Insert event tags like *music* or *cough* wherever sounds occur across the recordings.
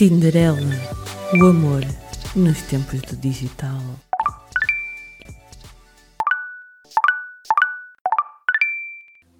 Tinderela, o amor nos tempos do digital.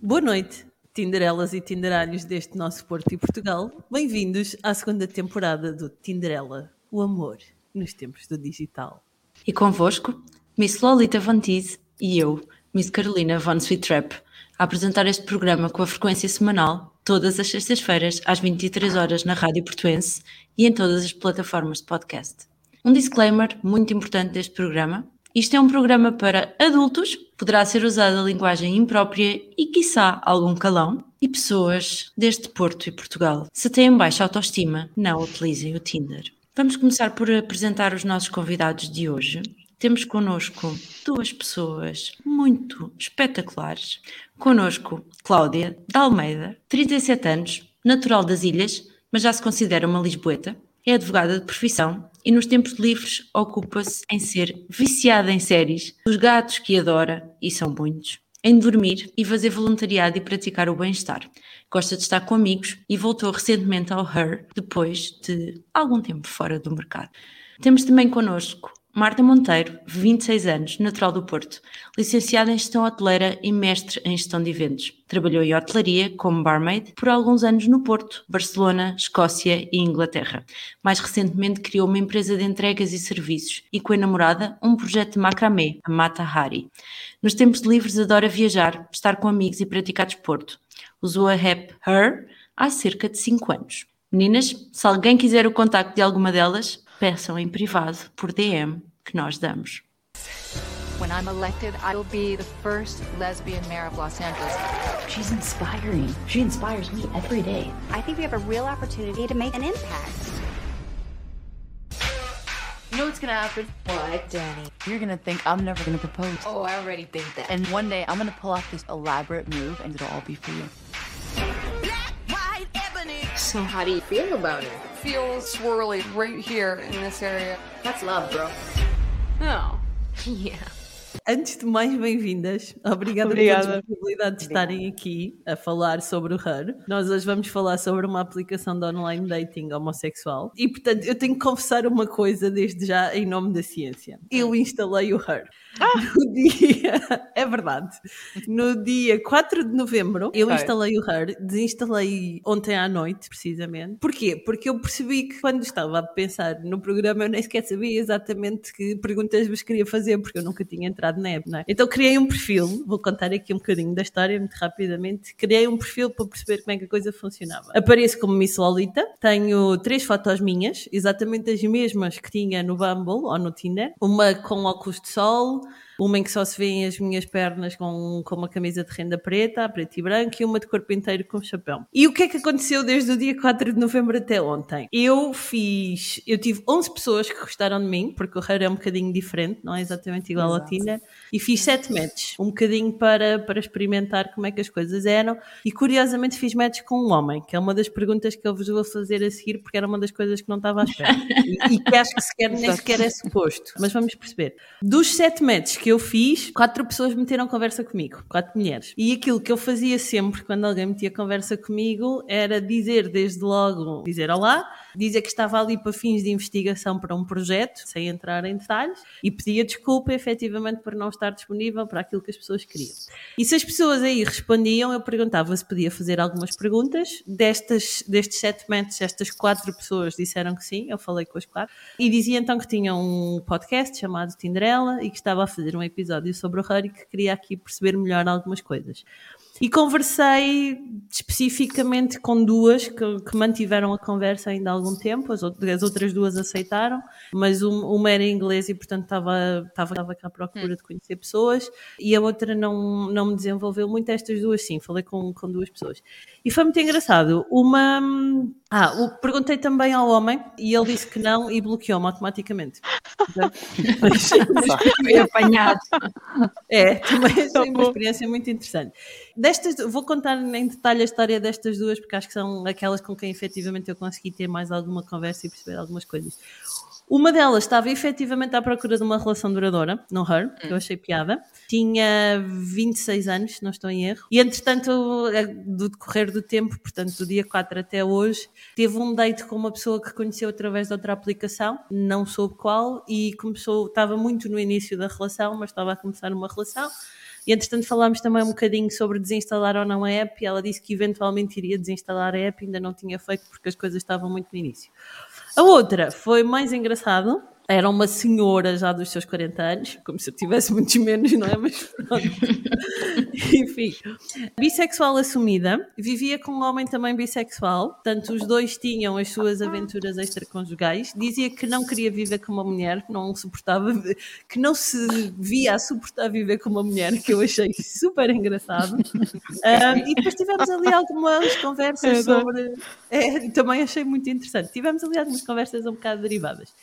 Boa noite, Tinderelas e Tinderalhos deste nosso Porto e Portugal. Bem-vindos à segunda temporada do Tinderela, o amor nos tempos do digital. E convosco, Miss Lolita Teese e eu, Miss Carolina Von Sweetrap, a apresentar este programa com a frequência semanal, todas as sextas-feiras, às 23 horas na Rádio Portuense e em todas as plataformas de podcast. Um disclaimer muito importante deste programa. Isto é um programa para adultos, poderá ser usada linguagem imprópria e, quiçá, algum calão. E pessoas deste Porto e Portugal, se têm baixa autoestima, não utilizem o Tinder. Vamos começar por apresentar os nossos convidados de hoje. Temos connosco duas pessoas muito espetaculares. Connosco, Cláudia de Almeida, 37 anos, natural das Ilhas, mas já se considera uma lisboeta. É advogada de profissão e nos tempos livres ocupa-se em ser viciada em séries, dos gatos que adora, e são muitos, em dormir e fazer voluntariado e praticar o bem-estar. Gosta de estar com amigos e voltou recentemente ao Her depois de algum tempo fora do mercado. Temos também connosco Marta Monteiro, 26 anos, natural do Porto, licenciada em Gestão Hoteleira e mestre em Gestão de Eventos. Trabalhou em hotelaria como barmaid por alguns anos no Porto, Barcelona, Escócia e Inglaterra. Mais recentemente criou uma empresa de entregas e serviços e com a namorada um projeto de macramé, a Mata Hari. Nos tempos livres adora viajar, estar com amigos e praticar desporto. Usou a app Her há cerca de 5 anos. Meninas, se alguém quiser o contacto de alguma delas, peçam em privado por DM que nós damos. When I'm elected, I will be the first lesbian mayor of Los Angeles. She's inspiring. She inspires me every day. I think we have a real opportunity to make an impact. You know what's gonna happen? What, Danny? You're gonna think I'm never gonna propose. Oh, I already think that. And one day I'm gonna pull off this elaborate move and it'll all be for you. So how do you feel about it? feels swirly right here in this area. That's love, bro. No. Oh. *laughs* Yeah. Antes de mais, bem-vindas. Obrigada, Obrigada. pela disponibilidade de estarem aqui a falar sobre o Her. Nós hoje vamos falar sobre uma aplicação de online dating homossexual. E, portanto, eu tenho que confessar uma coisa desde já em nome da ciência. Eu instalei o Her. *laughs* No dia... É verdade. No dia 4 de novembro, eu Ok. instalei o Her. Desinstalei ontem à noite, precisamente. Porquê? Porque eu percebi que quando estava a pensar no programa, eu nem sequer sabia exatamente que perguntas vos queria fazer, porque eu nunca tinha entrado é? Então criei um perfil, vou contar aqui um bocadinho da história, muito rapidamente. Criei um perfil para perceber como é que a coisa funcionava. Apareço como Miss Lolita, tenho três fotos minhas, exatamente as mesmas que tinha no Bumble ou no Tinder. Uma com óculos de sol, uma em que só se vêem as minhas pernas com, com uma camisa de renda preta, preto e branco, e uma de corpo inteiro com chapéu. E o que é que aconteceu desde o dia 4 de novembro até ontem? Eu fiz, eu tive 11 pessoas que gostaram de mim, porque o Rare é um bocadinho diferente, não é exatamente igual Exato. Tinder, e fiz 7 matches, um bocadinho para, para experimentar como é que as coisas eram, e curiosamente fiz matches com um homem, que é uma das perguntas que eu vos vou fazer a seguir, porque era uma das coisas que não estava à espera. *laughs* e, e que acho que sequer, nem sequer é suposto, mas vamos perceber. Dos 7 matches que eu fiz, quatro pessoas meteram conversa comigo, quatro mulheres. E aquilo que eu fazia sempre quando alguém metia conversa comigo era dizer desde logo, dizer olá, dizer que estava ali para fins de investigação para um projeto, sem entrar em detalhes, e pedia desculpa efetivamente por não estar disponível para aquilo que as pessoas queriam. E se as pessoas aí respondiam, eu perguntava se podia fazer algumas perguntas. Destas, destes sete matches, estas quatro pessoas disseram que sim, eu falei com as quatro, e dizia então que tinha um podcast chamado Tinderela e que estava a fazer um episódio sobre o Harry e que queria aqui perceber melhor algumas coisas. E conversei especificamente com duas que, que mantiveram a conversa ainda há algum tempo, as, out- as outras duas aceitaram, mas um- uma era em inglês e, portanto, estava, estava, estava cá à procura de conhecer pessoas, e a outra não, não me desenvolveu muito. Estas duas, sim, falei com, com duas pessoas. E foi muito engraçado. Uma. Ah, o- perguntei também ao homem e ele disse que não e bloqueou-me automaticamente. Mas- Foi apanhado. é, também Tá achei uma bom. experiência muito interessante. Destas, vou contar em detalhe a história destas duas, porque acho que são aquelas com quem efetivamente eu consegui ter mais alguma conversa e perceber algumas coisas. Uma delas estava efetivamente à procura de uma relação duradoura, no Her, que eu achei piada. Tinha 26 anos, não estou em erro. E entretanto, eh, do decorrer do tempo, portanto, do dia 4 até hoje, teve um date com uma pessoa que conheceu através de outra aplicação, não soube qual, e começou, estava muito no início da relação, mas estava a começar uma relação. E entretanto falámos também um bocadinho sobre desinstalar ou não a app e ela disse que eventualmente iria desinstalar a app, ainda não tinha feito porque as coisas estavam muito no início. A outra foi mais engraçado. Era uma senhora já dos seus 40 anos, como se eu tivesse muitos menos, não é? Mas pronto. *laughs* Enfim. Bissexual assumida, vivia com um homem também bissexual, portanto, os dois tinham as suas aventuras extraconjugais. Dizia que não queria viver com uma mulher, não suportava, que não se via a suportar viver com uma mulher, que eu achei super engraçado. Um, e depois tivemos ali algumas conversas sobre. É, também achei muito interessante. Tivemos ali algumas conversas um bocado derivadas.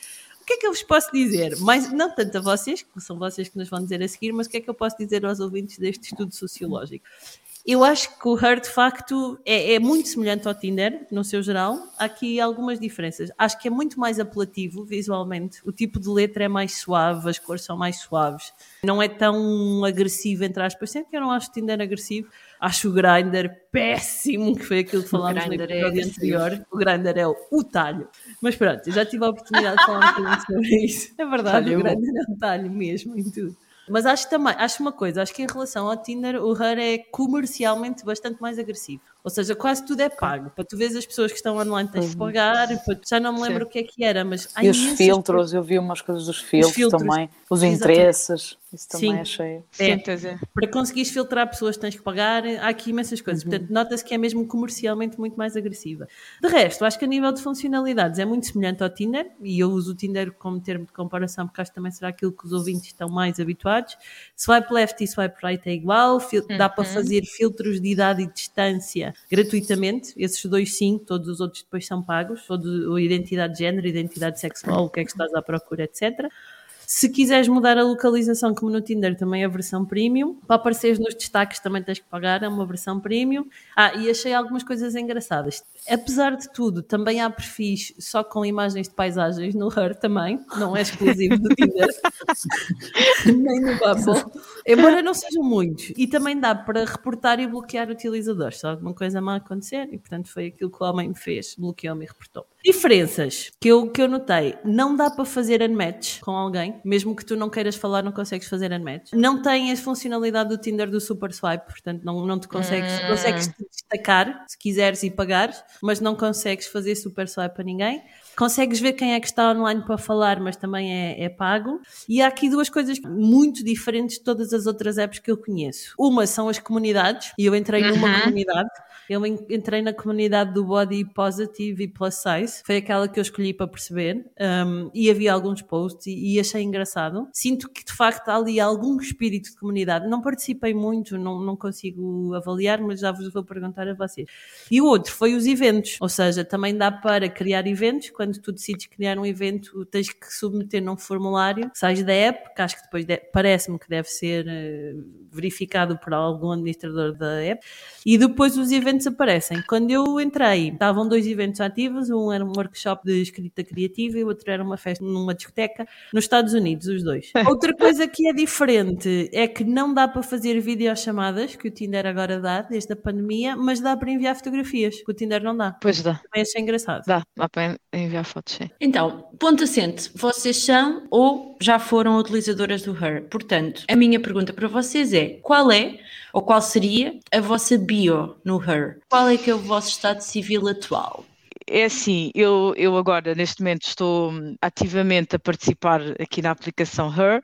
Que é que eu vos posso dizer? Mais, não tanto a vocês, que são vocês que nos vão dizer a seguir, mas o que é que eu posso dizer aos ouvintes deste estudo sociológico? Eu acho que o Her, de facto, é, é, muito semelhante ao Tinder, no seu geral. Há aqui algumas diferenças. Acho que é muito mais apelativo visualmente. O tipo de letra é mais suave, as cores são mais suaves. Não é tão agressivo, entre aspas. Sempre que eu não acho o Tinder agressivo. Acho o Grindr péssimo, que foi aquilo que falámos no é episódio agressivo. anterior. O Grindr é o, o talho. Mas pronto, eu já tive a oportunidade de falar um bocadinho sobre isso. É verdade, Talho o é bom. Grindr é um talho mesmo em tudo. Mas acho também, acho uma coisa, acho que em relação ao Tinder, o Her é comercialmente bastante mais agressivo. Ou seja, quase tudo é pago. Para tu veres as pessoas que estão online tens de pagar, já não me lembro o que é que era, mas E os filtros, eu vi umas coisas dos filtros, filtros. também, os Exatamente. interesses, isso também Sim. achei. É. Sim, é. para conseguires filtrar pessoas tens que pagar, há aqui imensas coisas. Portanto, nota-se que é mesmo comercialmente muito mais agressiva. De resto, acho que a nível de funcionalidades é muito semelhante ao Tinder, e eu uso o Tinder como termo de comparação, porque acho que também será aquilo que os ouvintes estão mais habituados. Swipe left e swipe right é igual, fil- dá para fazer filtros de idade e distância gratuitamente, esses dois sim, todos os outros depois são pagos, todo, identidade de género, identidade sexual, o que é que estás à procura, etc. Se quiseres mudar a localização, como no Tinder, também é a versão premium. Para apareceres nos destaques também tens que pagar, é uma versão premium. Ah, e achei algumas coisas engraçadas. Apesar de tudo, também há perfis só com imagens de paisagens no Her também, não é exclusivo do Tinder, *laughs* nem no Bumble, embora não sejam muitos. E também dá para reportar e bloquear utilizadores, se alguma coisa má acontecer, e portanto foi aquilo que o homem fez, bloqueou-me e reportou. Diferenças que eu, que eu notei: não dá para fazer unmatch com alguém, mesmo que tu não queiras falar, não consegues fazer unmatch. Não tem a funcionalidade do Tinder do Super Swipe, portanto não, não te consegues, consegues te destacar se quiseres e pagares, mas não consegues fazer Super Swipe a ninguém. Consegues ver quem é que está online para falar, mas também é, é pago. E há aqui duas coisas muito diferentes de todas as outras apps que eu conheço. Uma são as comunidades, e eu entrei numa comunidade. Eu en- entrei na comunidade do Body Positive e Plus Size, foi aquela que eu escolhi para perceber, um, e havia alguns posts e, e achei engraçado. Sinto que de facto há ali algum espírito de comunidade. Não participei muito, não, não consigo avaliar, mas já vos vou perguntar a vocês. E o outro foi os eventos, ou seja, também dá para criar eventos. Quando tu decides criar um evento, tens que submeter num formulário, sais da app, que acho que depois de- parece-me que deve ser eh, verificado por algum administrador da app, e depois os eventos aparecem. Quando eu entrei, estavam dois eventos ativos, um era um workshop de escrita criativa e o outro era uma festa numa discoteca nos Estados Unidos, os dois. *laughs* Outra coisa que é diferente é que não dá para fazer videochamadas, que o Tinder agora dá, desde a pandemia, mas dá para enviar fotografias, que o Tinder não dá. Pois dá, Também achei engraçado. dá, dá para enviar fotos, sim. Então, ponto assente, vocês são ou já foram utilizadoras do Her. Portanto, a minha pergunta para vocês é: qual é ou qual seria a vossa bio no Her? Qual é que é o vosso estado civil atual? É assim, eu, eu agora, neste momento, estou hum, ativamente a participar aqui na aplicação Her.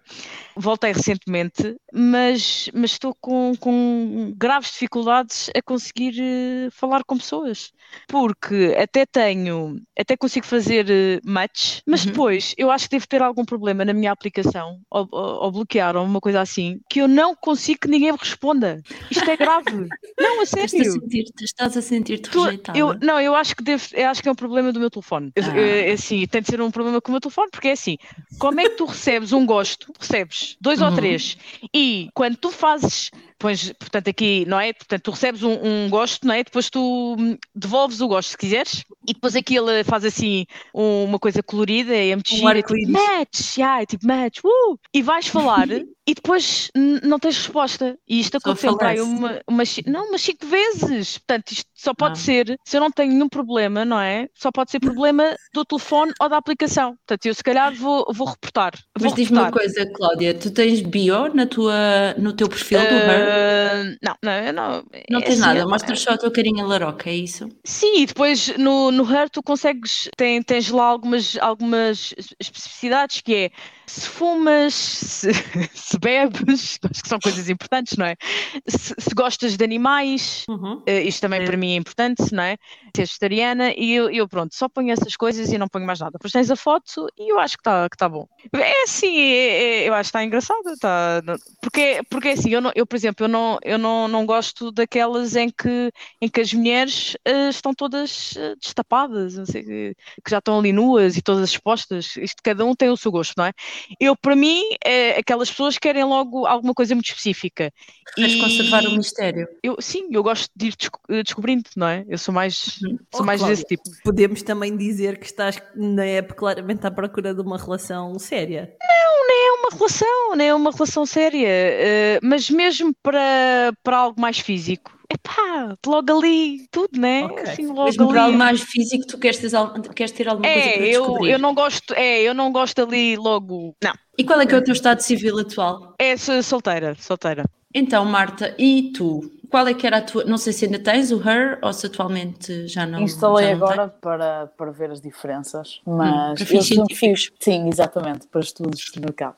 Voltei recentemente, mas, mas estou com, com graves dificuldades a conseguir eh, falar com pessoas. Porque até tenho, até consigo fazer eh, match, mas Uhum. depois eu acho que devo ter algum problema na minha aplicação, ou, ou, ou bloquear, ou uma coisa assim, que eu não consigo que ninguém me responda. Isto é grave. *laughs* não, a Estás a sério. sentir-te estás a sentir-te Tu- rejeitada? eu, não, eu acho que devo, eu acho que é um problema do meu telefone. Eu- Ah. eu- é assim, tem de ser um problema com o meu telefone, porque é assim, como é que tu recebes um gosto, recebes dois ou Uhum. três, e quando tu fazes, pões, portanto, aqui, não é? Portanto, tu recebes um, um gosto, não é? Depois tu hum, devolves o gosto, se quiseres, e depois aquilo faz assim um- uma coisa colorida, é muito Um gira, tipo match, yeah, é tipo match, uh! e vais falar *laughs* e depois não tens resposta. E isto aconteceu para aí uma, uma, não, umas cinco vezes. Portanto, isto só pode Ah. ser, se eu não tenho nenhum problema, não é? Só pode ser problema do telefone ou da aplicação. Portanto, eu se calhar vou, vou reportar. Mas diz-me uma coisa, Cláudia, tu tens bio na tua, no teu perfil do Her? Ah, não, não, não. Não é tens assim, nada, mostras só a tua carinha laroca, é isso? Sim, e depois no, no Her tu consegues, tem, tens lá algumas, algumas especificidades que é se fumas, se, *laughs* se bebes, *laughs* acho que são coisas importantes, não é? Se, se gostas de animais, Uhum. eh, isto também É. para mim é importante, não é? Ser vegetariana e eu, eu, pronto, só ponho essas coisas e não ponho mais nada. Depois tens a foto e eu acho que está que tá bom. É assim, é- é- eu acho que está engraçado, tá, porque, porque é assim, eu, não, eu por exemplo, eu, não, eu não, não gosto daquelas em que, em que as mulheres eh, estão todas eh, destapadas, não sei, que já estão ali nuas e todas expostas. Isto cada um tem o seu gosto, não é? Eu, para mim, eh, aquelas pessoas querem logo alguma coisa muito específica. Queres E- conservar o mistério. eu, sim, eu gosto de ir desco- eh, descobrindo, não é? Eu sou mais, sou Oh, mais Cláudia, desse tipo. Podemos também dizer que estás na época claramente à procura de uma relação séria. É uma relação, não é uma relação séria, eh, mas mesmo para, para algo mais físico. Epá, logo ali, tudo, né? Ok. Assim, logo Mesmo para ali. algo mais físico, tu queres ter, queres ter alguma coisa É, para eu, descobrir. eu não gosto, é, eu não gosto ali logo. Não, E qual é que é o teu estado civil atual? é sou solteira, solteira. Então, Marta, e tu? Qual é que era a tua. Não sei se ainda tens o Her ou se atualmente já não. Instalei já não agora para, para ver as diferenças, mas para fins científicos. sim, exatamente, para estudos de mercado.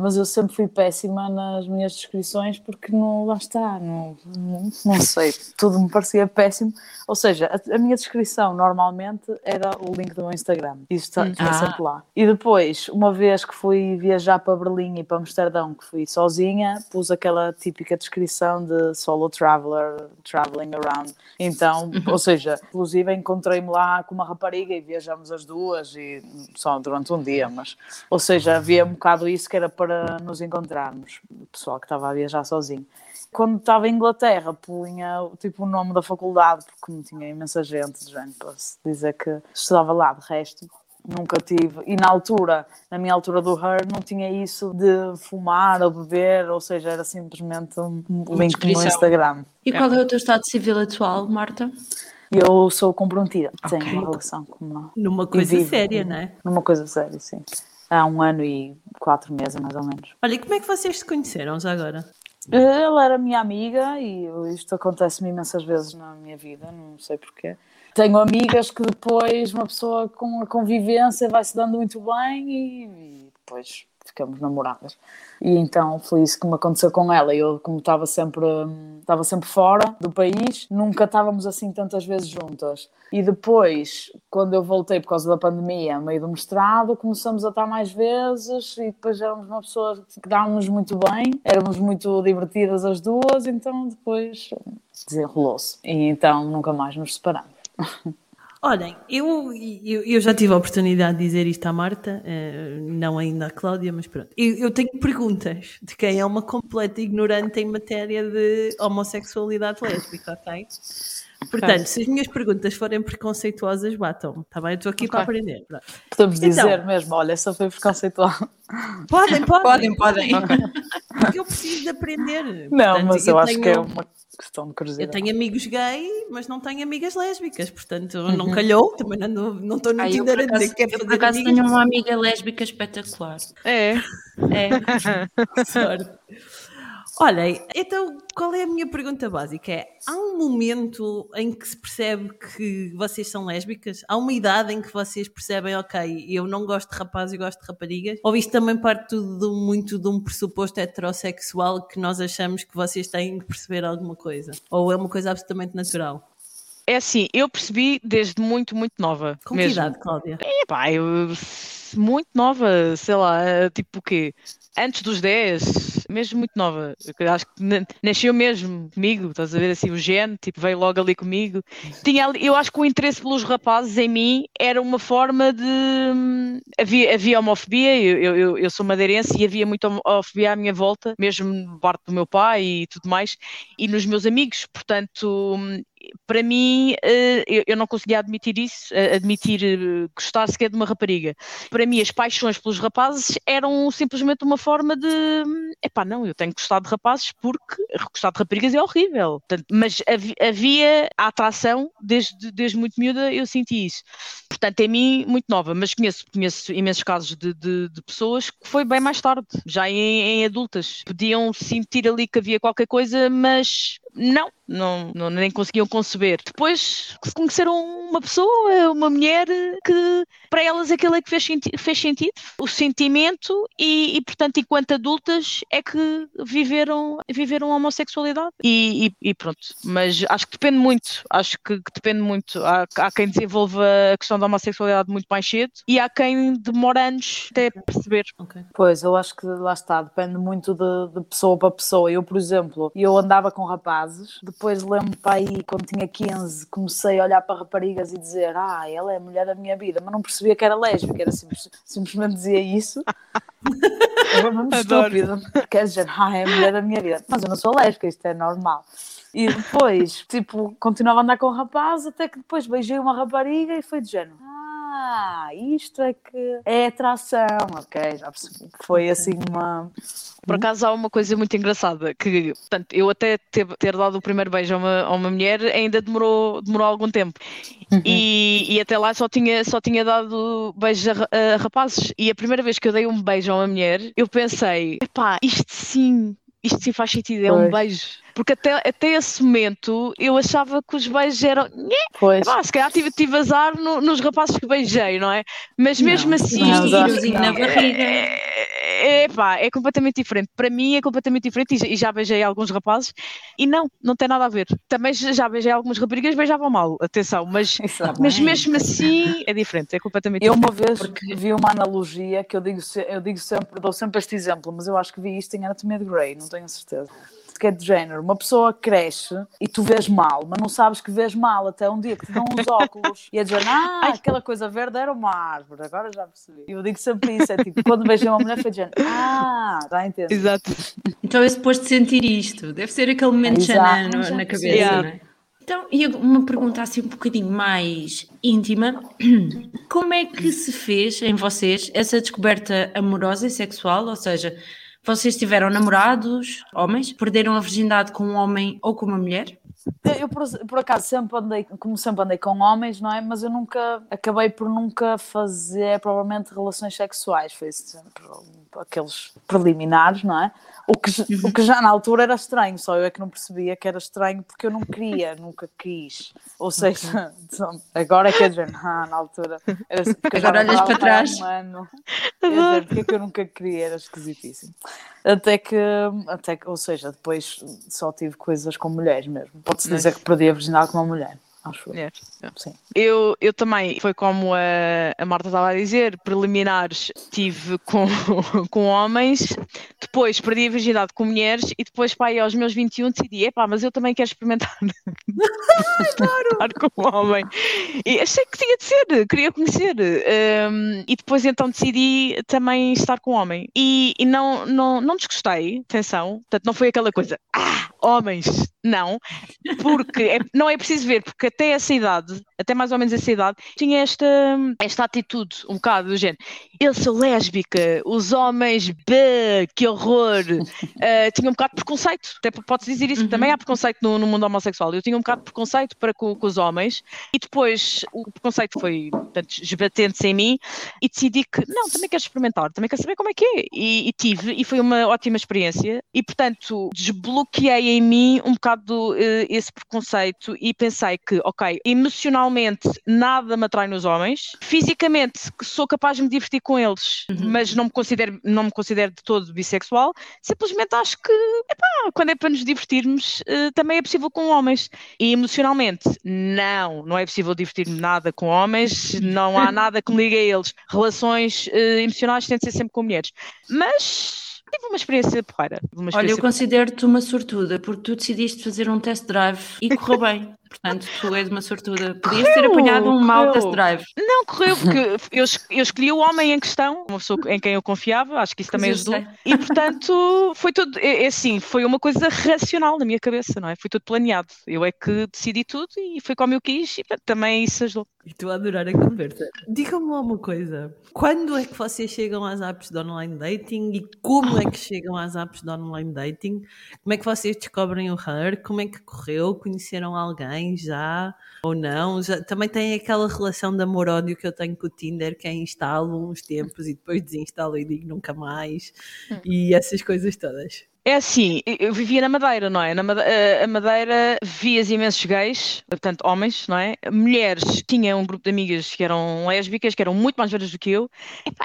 Mas eu sempre fui péssima nas minhas descrições porque não, lá está, não, não, não sei, tudo me parecia péssimo. Ou seja, a, a minha descrição normalmente era o link do meu Instagram, isso está, está Ah. sempre lá. E depois, uma vez que fui viajar para Berlim e para Amsterdão, que fui sozinha, pus aquela típica descrição de solo traveler, traveling around. Então, ou seja, inclusive encontrei-me lá com uma rapariga e viajamos as duas e só durante um dia, mas ou seja, havia um bocado isso que era para nos encontrarmos, o pessoal que estava a viajar sozinho. Quando estava em Inglaterra, punha tipo o nome da faculdade, porque não tinha imensa gente, de género, posso dizer que estudava lá, de resto nunca tive. E na altura, na minha altura do Her, não tinha isso de fumar ou beber, ou seja, era simplesmente um link no. Instagram. E qual é o teu estado civil atual, Marta? Eu sou comprometida, tenho Ok. uma relação com uma, Numa coisa vivo. séria, não é? numa coisa séria, sim. Há um ano e quatro meses, mais ou menos. Olha, e como é que vocês se conheceram já agora? Ela era minha amiga e isto acontece-me imensas vezes na minha vida, não sei porquê. Tenho amigas que depois uma pessoa com a convivência vai se dando muito bem e, e depois ficamos namoradas. E então foi isso que me aconteceu com ela. Eu, como estava sempre, estava sempre fora do país, nunca estávamos assim tantas vezes juntas. E depois, quando eu voltei por causa da pandemia, meio do mestrado, começamos a estar mais vezes e depois éramos uma pessoa que dávamos muito bem, éramos muito divertidas as duas, então depois desenrolou-se. E então nunca mais nos separamos. *laughs* Olhem, eu, eu, eu já tive a oportunidade de dizer isto à Marta, eh, não ainda à Cláudia, mas pronto. Eu, eu tenho perguntas de quem é uma completa ignorante em matéria de homossexualidade lésbica, ok? Portanto, se as minhas perguntas forem preconceituosas, batam-me, está bem? Eu estou aqui Ok. para aprender. pronto. Podemos Então. dizer mesmo, olha, essa foi preconceitual. *laughs* Podem, podem, podem. porque eu preciso de aprender. Não, Portanto, mas eu, acho que é uma questão de Eu curiosidade. tenho amigos gay, mas não tenho amigas lésbicas, portanto não calhou, também não não estou no eu, Tinder por a dizer acaso, que eu, por fazer acaso amigas. tenho uma amiga lésbica espetacular. É. É. *laughs* Sorte. Olhem, então qual é a minha pergunta básica? É, há um momento em que se percebe que vocês são lésbicas? Há uma idade em que vocês percebem, ok, eu não gosto de rapazes e gosto de raparigas? Ou isto também parte tudo muito de um pressuposto heterossexual que nós achamos que vocês têm que perceber alguma coisa? Ou é uma coisa absolutamente natural? É assim, eu percebi desde muito, muito nova. Com que mesmo. idade, Cláudia? Epá, eu muito nova, sei lá, eh, tipo o quê? Antes dos 10, mesmo muito nova. Eu acho que na- nasceu mesmo comigo, estás a ver assim, o gene, tipo, veio logo ali comigo. Tinha ali- eu acho que o interesse pelos rapazes em mim era uma forma de. hum, Havia, havia homofobia, eu, eu- eu, sou madeirense e havia muita homofobia à minha volta, mesmo parte do meu pai e tudo mais, e nos meus amigos, portanto. Hum, para mim, eh, eu, não conseguia admitir isso, eh, admitir eh, gostar sequer de uma rapariga. Para mim, as paixões pelos rapazes eram simplesmente uma forma de epá, não, eu tenho que gostar de rapazes porque gostar de raparigas é horrível. Portanto, mas havi- havia a atração, desde, desde muito miúda eu senti isso. Portanto, em mim, muito nova, mas conheço, conheço imensos casos de, de- de pessoas que foi bem mais tarde, já em, em adultas. Podiam sentir ali que havia qualquer coisa, mas não, não, não- nem conseguiam conceber. Depois que conheceram uma pessoa, uma mulher que para elas aquilo é que fez, senti- fez sentido, o sentimento e, e, portanto, enquanto adultas é que viveram, viveram a homossexualidade e, e- e pronto. Mas acho que depende muito, acho que, que depende muito. Há, há quem desenvolva a questão da homossexualidade muito mais cedo e há quem demora anos até perceber. Ok. Pois, eu acho que lá está, depende muito de, de pessoa para pessoa. Eu, por exemplo, eu andava com rapazes, depois lembro para aí, quando tinha 15, comecei a olhar para raparigas e dizer, ah, ela é a mulher da minha vida, mas não percebia que era lésbica, era simples- simplesmente dizia isso. *laughs* Era mesmo Adoro. estúpido. Quer dizer, ah, é a mulher da minha vida. Mas eu não sou lésbica, isto é normal. E depois, tipo, continuava a andar com rapazes, até que depois beijei uma rapariga e foi de género. Ah, isto é que é atração, ok, já percebi. Foi assim uma. Por acaso há uma coisa muito engraçada que, portanto, eu até ter, ter dado o primeiro beijo a uma, a uma mulher ainda demorou, demorou algum tempo. E, e até lá só tinha, só tinha dado beijos a, a rapazes. E a primeira vez que eu dei um beijo a uma mulher, eu pensei, epá, isto sim, isto sim faz sentido, é um Pois. beijo. Porque até, até esse momento eu achava que os beijos eram. "Nhé, Pois. Epá, se calhar tive, tive azar no- nos rapazes que beijei, não é? Mas mesmo Não, assim. não, tirozinho na não. barriga. É, é, pá, é completamente diferente. Para mim é completamente diferente e já- e já beijei alguns rapazes e não, não tem nada a ver. Também já beijei algumas raparigas, beijavam mal, atenção, mas, *laughs* mas mesmo assim é diferente, é completamente Eu diferente. uma vez vi uma analogia que eu digo, eu digo sempre, dou sempre este exemplo, mas eu acho que vi isto em Anatomia de Grey, não tenho certeza. Que é de género, uma pessoa cresce e tu vês mal, mas não sabes que vês mal até um dia que te dão uns óculos e é dizer, ah, aquela coisa verde era uma árvore, agora já percebi. Eu digo sempre isso, é tipo, quando beijei uma mulher foi de género, ah, já a entender. Exato. Então é suposto sentir isto. Deve ser aquele momento de. Xanã na percebi. cabeça, Yeah. não é? Então, e uma pergunta assim um bocadinho mais íntima. *clears throat* Como é que se fez em vocês essa descoberta amorosa e sexual? Ou seja, vocês tiveram namorados, homens, perderam a virgindade com um homem ou com uma mulher? Eu, por, por acaso, sempre andei, como sempre andei com homens, não é? Mas eu nunca, acabei por nunca fazer, provavelmente, relações sexuais. Foi sempre aqueles preliminares, não é? O que, o que já na altura era estranho, só eu é que não percebia que era estranho porque eu não queria, nunca quis. Ou seja, *laughs* agora é que é dizer, *laughs* ah, na altura. Era, assim, Agora olhas para trás. Quer dizer, porque é que eu nunca queria, era esquisitíssimo. Até que, até que, ou seja, depois só tive coisas com mulheres mesmo. Pode-se dizer que perdi a virgindade com uma mulher, acho. Sim. Eu, eu também, foi como a, a Marta estava a dizer, preliminares tive com, *laughs* com homens, depois perdi a virgindade com mulheres e depois, pá, aos meus 21 decidi, epá, mas eu também quero experimentar *laughs* *laughs* estar com um homem. E achei que tinha de ser, queria conhecer. hum, e depois então decidi também estar com um homem. E, e não, não, não desgostei, atenção, portanto não foi aquela coisa, ah, homens, não, porque é- não é preciso ver, porque até essa idade, até mais ou menos essa idade, tinha esta, esta atitude um bocado do género. Eu sou lésbica, os homens, bê, que horror. Ah, *laughs* tinha um bocado de preconceito, até pode-se dizer isso, também há preconceito no, no mundo homossexual. Eu tinha um bocado de preconceito para com, com os homens e depois o preconceito foi portanto, esbatendo-se em mim e decidi que não, também quero experimentar, também quero saber como é que é. E, e tive, e foi uma ótima experiência. E portanto, desbloqueei em mim um bocado eh, esse preconceito e pensei que, ok, emocionalmente nada me atrai nos homens, fisicamente sou capaz de me divertir com eles, mas não me considero, não me considero de todo bissexual, simplesmente acho que, epá, quando é para nos divertirmos, eh, também é possível com homens. E emocionalmente, não, não é possível divertir-me nada com homens, não há *laughs* nada que me ligue a eles. Relações eh, emocionais têm de ser sempre com mulheres. Mas tive uma experiência porreira. Uma Olha, eu experiência considero-te uma sortuda porque tu decidiste fazer um test drive e correu bem. Portanto, tu és uma sortuda. Podias ter apanhado um mau test drive. Não, correu, porque *laughs* eu, eu escolhi o homem em questão, uma pessoa em quem eu confiava, acho que isso também ajudou. E portanto, foi tudo, é, é assim, foi uma coisa racional na minha cabeça, não é? Foi tudo planeado. Eu é que decidi tudo e foi como eu quis e portanto, também isso ajudou. Estou a adorar a conversa. Digam-me lá uma coisa. Quando é que vocês chegam às apps de online dating e como é que chegam às apps de online dating? Como é que vocês descobrem o Her? Como é que correu? Conheceram alguém já ou não? Já, também tem aquela relação de amor-ódio que eu tenho com o Tinder, que é instalo uns tempos e depois desinstalo e digo nunca mais. E essas coisas todas. É assim, eu- vivia na Madeira, não é? Na Made- eh, a Madeira vias imensos gays, portanto homens, não é? Mulheres, tinha um grupo de amigas que eram lésbicas, que eram muito mais velhas do que eu,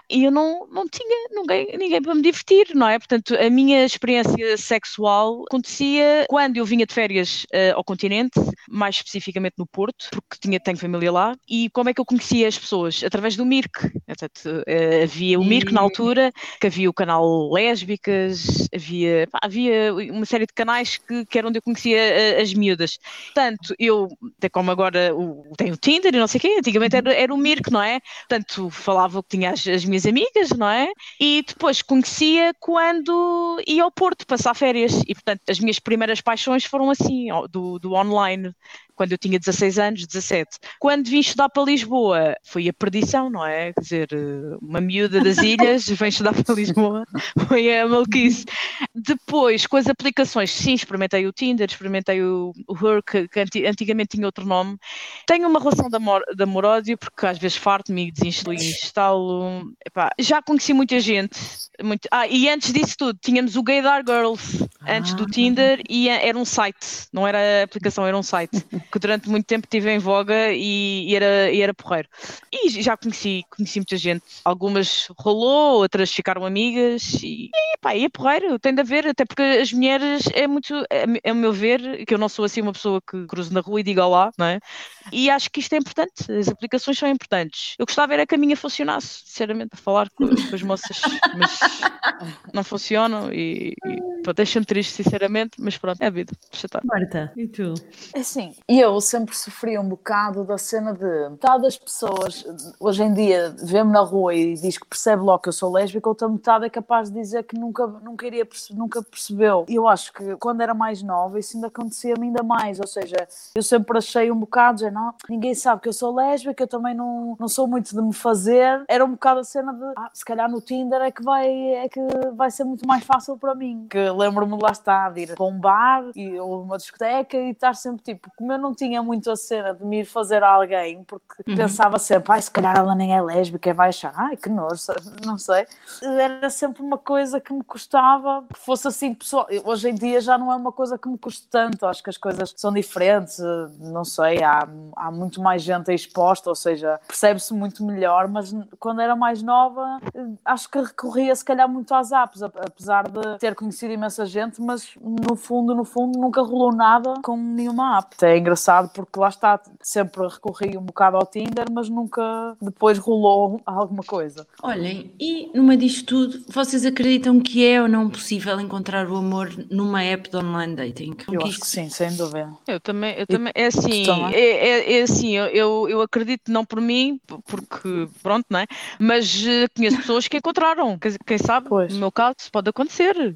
e eu não, não tinha ninguém, ninguém para me divertir, não é? Portanto, a minha experiência sexual acontecia quando eu vinha de férias eh, ao continente, mais especificamente no Porto, porque tinha, tenho família lá, e como é que eu conhecia as pessoas? Através do Mirk. Portanto, eh, havia o Mirk na altura, que havia o canal Lésbicas, havia, havia uma série de canais que, que era onde eu conhecia eh, as miúdas. Portanto, eu, até como agora o, tem o Tinder e não sei o quê, antigamente era, era o Mirk, não é? Portanto, falava que tinha as, as minhas amigas, não é? E depois conhecia quando ia ao Porto passar férias. E, portanto, as minhas primeiras paixões foram assim, do, do online quando eu tinha 16 anos, 17. Quando vim estudar para Lisboa, foi a perdição, não é? Quer dizer, eh, uma miúda das *laughs* ilhas vem estudar para Lisboa, foi a maluquice. Depois, com as aplicações, sim, experimentei o Tinder, experimentei o, o Her, que, que anti- antigamente tinha outro nome. Tenho uma relação de amor- amor-ódio, porque às vezes farto-me e desinstalo e instalo. Epá, já conheci muita gente. Muito... Ah, e antes disso tudo, tínhamos o Gaydar Girls, antes do Ah. Tinder, e era um site, não era aplicação, era um site que durante muito tempo tive em voga e, e era, e era porreiro. E já conheci, conheci muita gente. Algumas rolou, outras ficaram amigas e, e pá, e é porreiro, tem de haver, até porque as mulheres é muito, é, é o meu ver, que eu não sou assim uma pessoa que cruzo na rua e diga olá, não é? E acho que isto é importante, as aplicações são importantes. Eu gostava era que a minha funcionasse, sinceramente, a falar com, com as moças, mas não funcionam e, e deixa-me triste, sinceramente, mas pronto, é a vida. Marta, e tu? Assim, eu sempre sofri um bocado da cena de metade das pessoas hoje em dia vê-me na rua e diz que percebe logo que eu sou lésbica, outra metade é capaz de dizer que nunca, nunca, iria nunca percebeu. Eu acho que quando era mais nova isso ainda acontecia-me ainda mais, ou seja, eu sempre achei um bocado, já não, ninguém sabe que eu sou lésbica, eu também não, não sou muito de me fazer. Era um bocado a cena de, ah, se calhar no Tinder é que vai, é que vai ser muito mais fácil para mim. Que lembro-me lá estar, de ir para um bar e, ou uma discoteca e estar sempre tipo, como eu não tinha muito a cena de me ir fazer a alguém, porque pensava sempre, ai, se calhar ela nem é lésbica, vai achar, ai, que nojo, não sei. Era sempre uma coisa que me custava que fosse assim pessoal. Hoje em dia já não é uma coisa que me custe tanto, acho que as coisas são diferentes, não sei, há, há muito mais gente exposta, ou seja, percebe-se muito melhor, mas quando era mais nova, acho que recorria se calhar muito às apps, ap- apesar de ter conhecido imensa gente, mas no fundo, no fundo, nunca rolou nada com nenhuma app. Engraçado porque lá está, sempre recorri um bocado ao Tinder, mas nunca depois rolou alguma coisa. Olhem, e meio disto tudo, vocês acreditam que é ou não possível encontrar o amor numa app de online dating? Eu Que acho que sim, sem dúvida. Eu também, eu também, é assim, também? é, é, é assim, eu- eu, acredito não por mim, porque pronto, não é? Mas eh, conheço pessoas que encontraram, quem, sabe, Pois. no meu caso, pode acontecer,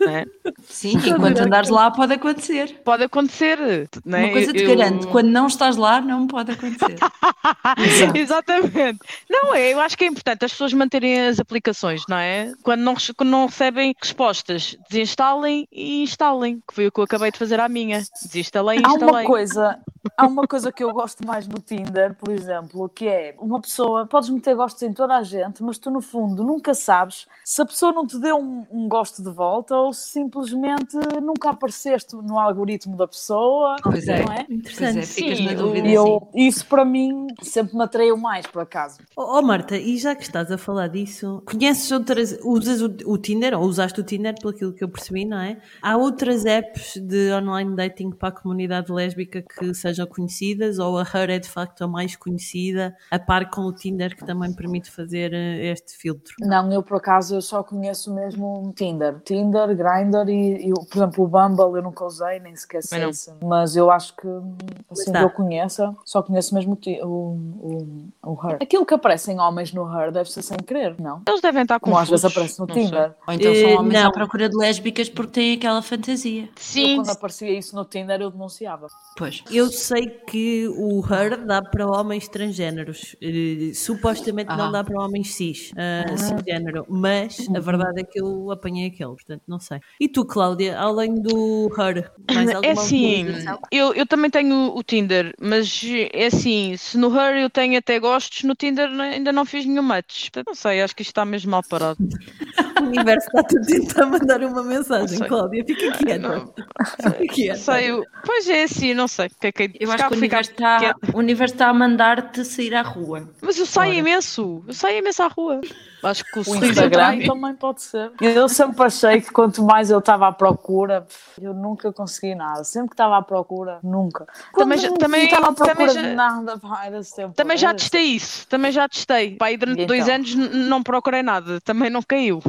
*laughs* é? Sim, enquanto andares lá pode acontecer. Pode acontecer, não é? Uma coisa te Eu- garanto, quando não estás lá, não pode acontecer. *laughs* Exatamente. Não é, eu acho que é importante as pessoas manterem as aplicações, não é? Quando não, quando não recebem respostas, desinstalem e instalem, que foi o que eu acabei de fazer à minha. Desinstalei e Há uma instalei. coisa, há uma coisa que eu gosto mais no Tinder, por exemplo, que é uma pessoa, podes meter gostos em toda a gente, mas tu no fundo nunca sabes se a pessoa não te deu um, um gosto de volta ou se simplesmente nunca apareceste no algoritmo da pessoa, Pois é. não é? Pois é, Interessante. ficas Sim, na o- dúvida. E eu, isso para mim sempre me atraiu mais, por acaso. Oh, oh, Marta, e já que estás a falar disso, conheces outras, usas o, o Tinder, ou usaste o Tinder, pelo aquilo que eu percebi, não é? Há outras apps de online dating para a comunidade lésbica que sejam conhecidas ou a Her é de facto a mais conhecida, a par com o Tinder que também permite fazer eh, este filtro? Não, eu por acaso eu só conheço mesmo Tinder. Tinder, Grindr e, e, por exemplo, o Bumble eu nunca usei, nem sequer sei. se- Mas eu acho que, assim, que eu conheça, só conheço mesmo o, o, o, o Her. Aquilo que aparecem homens no Her deve ser sem querer, não? Eles devem estar Como às vezes aparece no. Tinder. Ou então Eh, são homens não. à procura de lésbicas porque têm aquela fantasia. Eu, Sim, quando aparecia isso no Tinder, eu denunciava. Pois. Eu sei que o Her dá para homens transgêneros, eh, supostamente Ah. não dá para homens cis, uh, cisgênero, mas a verdade é que eu apanhei aquele, portanto não sei. E tu, Cláudia, além do Her, mais alguma É assim, eu, eu também tenho o Tinder, mas é assim, se no Her eu tenho até gostos, no Tinder ainda não fiz nenhum match. Não sei, acho que isto está mesmo mal parado. *laughs* O universo está-te a tentar mandar uma mensagem, sei. Cláudia, fica quieta. Não, Fica quieta. sei, eu- pois é assim, não sei. Que, é que, Eu se acho que o ficar universo, está, o universo está a mandar-te sair à rua. Mas eu saio Ora. imenso, eu saio imenso à rua. Acho que o O Instagram também pode ser. Eu sempre achei que quanto mais eu estava à procura, eu nunca consegui nada. Sempre que estava à procura, nunca. Também Quando já- não também- estava à procura também já- de nada, pá, era sempre. Também já testei isso, também já testei. Pá, e durante E dois então? anos não procurei nada, também não caiu.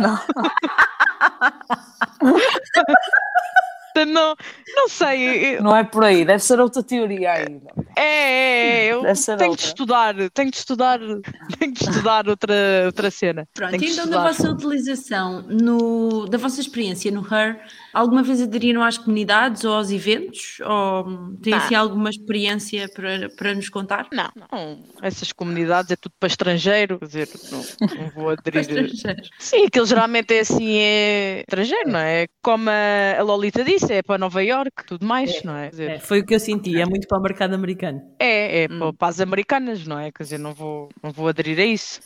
Não. *laughs* não, não sei, Não é por aí, deve ser outra teoria ainda. É, é, é, eu tenho de estudar, tenho de estudar, *laughs* tenho de estudar outra, outra cena. Pronto, então da vossa utilização, no, da vossa experiência no Her, alguma vez aderiram às comunidades ou aos eventos? Ou têm assim alguma experiência para, para nos contar? Não, não, essas comunidades é tudo para estrangeiro, quer dizer, não, não vou *laughs* Para aderir. estrangeiros. Sim, aquilo geralmente é assim, é estrangeiro, não é? Como a Lolita disse, é para Nova York, tudo mais, não é? Quer dizer, É, foi o que eu senti, é muito para o mercado americano. É, é pa- para as americanas, não é? Quer dizer, não vou, não vou aderir a isso.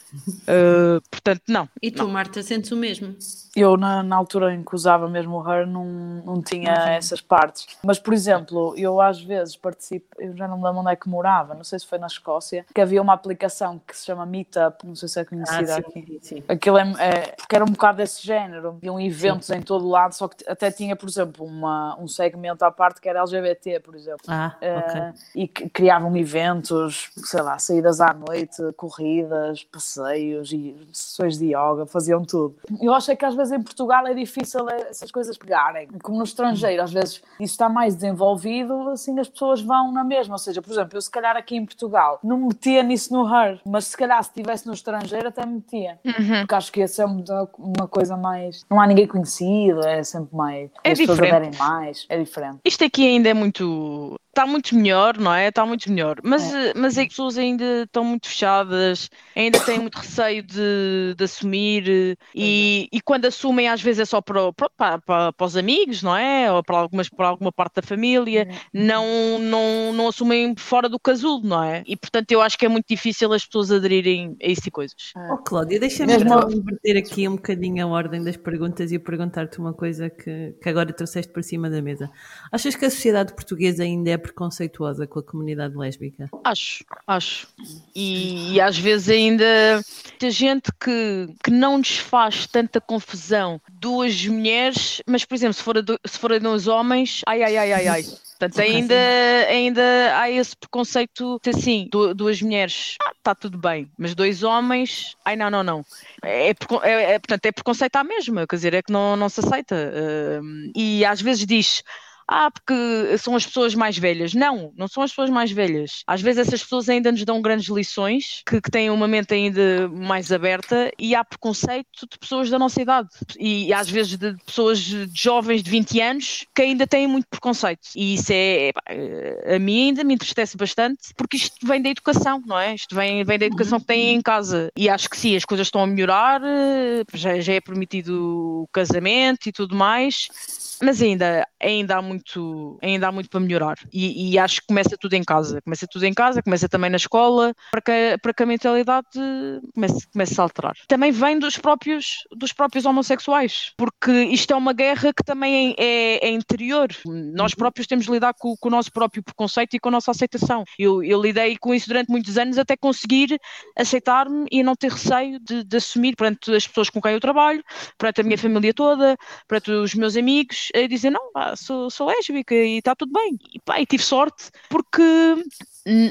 Uh, *laughs* portanto, não. E tu, Marta, sentes o mesmo? Eu, na, na altura em que usava mesmo o Her, não, não tinha essas partes. Mas, por exemplo, eu às vezes participo, eu já não me lembro onde é que morava, não sei se foi na Escócia, que havia uma aplicação que se chama Meetup, não sei se é conhecida Ah, aqui. sim, sim. Aquilo é, é- porque era um bocado desse género, haviam eventos em todo lado, só que até tinha, por exemplo, uma, um segmento à parte que era LGBT, por exemplo. Ah, Eh, ok. e que criavam eventos, sei lá, saídas à noite, corridas, passeios e sessões de yoga, faziam tudo. Eu acho é que às vezes em Portugal é difícil essas coisas pegarem, como no estrangeiro, às vezes isso está mais desenvolvido, assim as pessoas vão na mesma. Ou seja, por exemplo, eu se calhar aqui em Portugal não me metia nisso no Her, mas se calhar se estivesse no estrangeiro até me metia. Porque acho que ia ser uma coisa mais. Não há ninguém conhecido, é sempre mais. É as pessoas diferente. aderem mais, é diferente. Isto aqui ainda é muito. Está muito melhor, não é? Está muito melhor. Mas, eh, mas as pessoas ainda estão muito fechadas, ainda têm muito receio de, de assumir e, e quando assumem, às vezes é só para, para, para, para os amigos, não é? Ou para, algumas, para alguma parte da família, não, não, não assumem fora do casulo, não é? E portanto eu acho que é muito difícil as pessoas aderirem a tipo de coisas. Oh, Cláudia, deixa-me Mesmo- inverter aqui um bocadinho a ordem das perguntas e perguntar-te uma coisa que, que agora trouxeste por cima da mesa. Achas que a sociedade portuguesa ainda é preconceituosa com a comunidade lésbica? Acho, acho. E, e às vezes ainda muita gente que, que não nos faz tanta confusão. Duas mulheres, mas por exemplo, se forem, forem dois homens, ai, ai, ai, ai, ai. Portanto, ainda, ainda há esse preconceito de assim, du- duas mulheres, está tudo bem, mas dois homens, ai não, não, não. É, é- é- portanto, é preconceito à mesma, quer dizer, é que não, não se aceita. Hum, e às vezes diz, ah, porque são as pessoas mais velhas. Não, não são as pessoas mais velhas. Às vezes essas pessoas ainda nos dão grandes lições, que, que têm uma mente ainda mais aberta e há preconceito de pessoas da nossa idade. E, às vezes de pessoas jovens de 20 anos que ainda têm muito preconceito. E isso é, pá, eh, a mim ainda me entristece bastante, porque isto vem da educação, não é? Isto vem, vem da educação que têm em casa. E acho que sim, as coisas estão a melhorar, eh, já, já é permitido o casamento e tudo mais, mas ainda, ainda, há muito, ainda há muito para melhorar. E, e acho que começa tudo em casa. Começa tudo em casa, começa também na escola, para que, para que a mentalidade comece, comece a alterar. Também vem dos próprios, dos próprios homossexuais, porque isto é uma guerra que também é, é interior. Nós próprios temos de lidar com, com o nosso próprio preconceito e com a nossa aceitação. Eu, eu lidei com isso durante muitos anos até conseguir aceitar-me e não ter receio de, de assumir perante as pessoas com quem eu trabalho, perante a minha família toda, perante os meus amigos, a dizer não, pá, sou, sou lésbica e está tudo bem. E pá, e tive sorte porque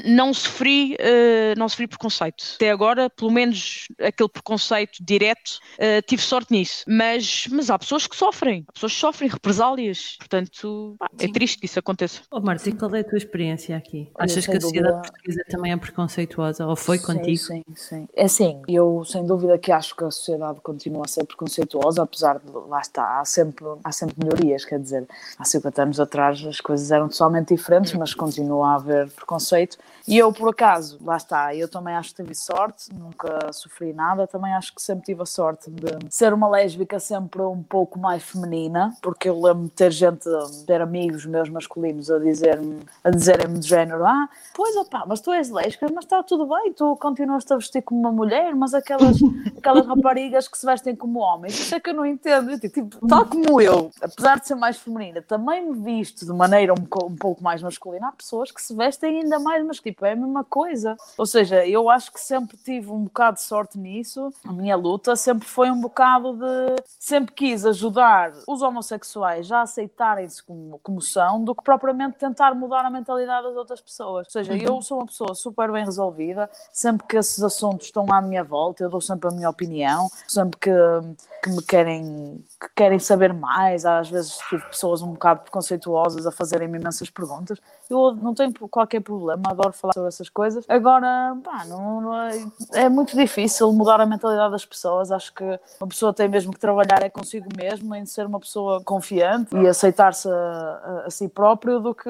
não sofri, eh, não sofri preconceito. Até agora, pelo menos aquele preconceito direto, eh, tive sorte nisso. Mas, mas há pessoas que sofrem, há pessoas que sofrem represálias. Portanto, pá, é triste que isso aconteça. Oh, Marta, e qual é a tua experiência aqui? Olha, Achas que a sociedade dúvida. portuguesa também é preconceituosa? Ou foi contigo? Sim, sim, sim. É assim, eu sem dúvida que acho que a sociedade continua a ser preconceituosa, apesar de, lá está, há sempre, há sempre melhorias, quer dizer, há 50 anos atrás as coisas eram totalmente diferentes, mas continua a haver preconceito. E eu, por acaso, lá está, eu também acho que tive sorte, nunca sofri nada, também acho que sempre tive a sorte de ser uma lésbica sempre um pouco mais feminina, porque eu lembro de ter gente, ter amigos meus masculinos a dizer-me, a dizerem-me de género, ah, pois opá, mas tu és lésbica, mas está tudo bem, tu continuas-te a vestir como uma mulher, mas aquelas, *laughs* aquelas raparigas que se vestem como homens, isso é que eu não entendo. Eu tipo, tal como eu, apesar de ser mais feminina, também me visto de maneira um, um pouco mais masculina, há pessoas que se vestem ainda mais, mas tipo, é a mesma coisa. Ou seja, eu acho que sempre tive um bocado de sorte nisso, a minha luta sempre foi um bocado de. Sempre quis ajudar os homossexuais a aceitarem-se como, como são, do que propriamente tentar mudar a mentalidade das outras pessoas. Ou seja, eu sou uma pessoa super bem resolvida, sempre que esses assuntos estão à minha volta, eu dou sempre a minha opinião, sempre que, que me querem, que querem saber mais, às vezes tive pessoas um bocado preconceituosas a fazerem-me imensas perguntas. Eu não tenho qualquer problema, adoro falar sobre essas coisas. Agora, pá, não, não é, é muito difícil mudar a mentalidade das pessoas. Acho que uma pessoa tem mesmo que trabalhar é consigo mesmo, em ser uma pessoa confiante e aceitar-se a, a- a si próprio do que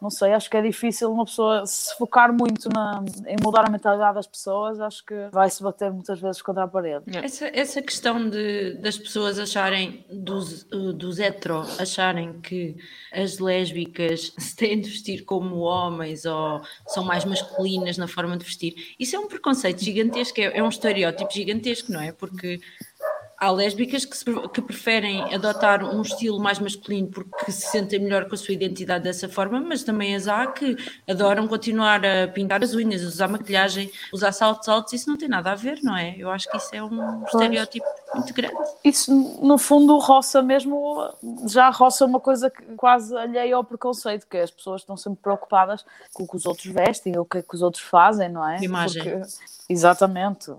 não sei, acho que é difícil uma pessoa se focar muito na, em mudar a mentalidade das pessoas, acho que vai se bater muitas vezes contra a parede. Essa, essa questão de, das pessoas acharem, dos, dos hetero, acharem que as lésbicas *laughs* se têm de vestir como homens ou são mais masculinas na forma de vestir, isso é um preconceito gigantesco, é, é um estereótipo gigantesco, não é? Porque há lésbicas que, se- que preferem adotar um estilo mais masculino porque se sentem melhor com a sua identidade dessa forma, mas também as há que adoram continuar a pintar as unhas, usar maquilhagem, usar saltos altos, isso não tem nada a ver, não é? Eu acho que isso é um estereótipo muito grande. Isso, no fundo, roça mesmo, já roça uma coisa que quase alheia ao preconceito, que é as pessoas estão sempre preocupadas com o que os outros vestem, ou o que é que os outros fazem, não é? Imagem. Porque- exatamente.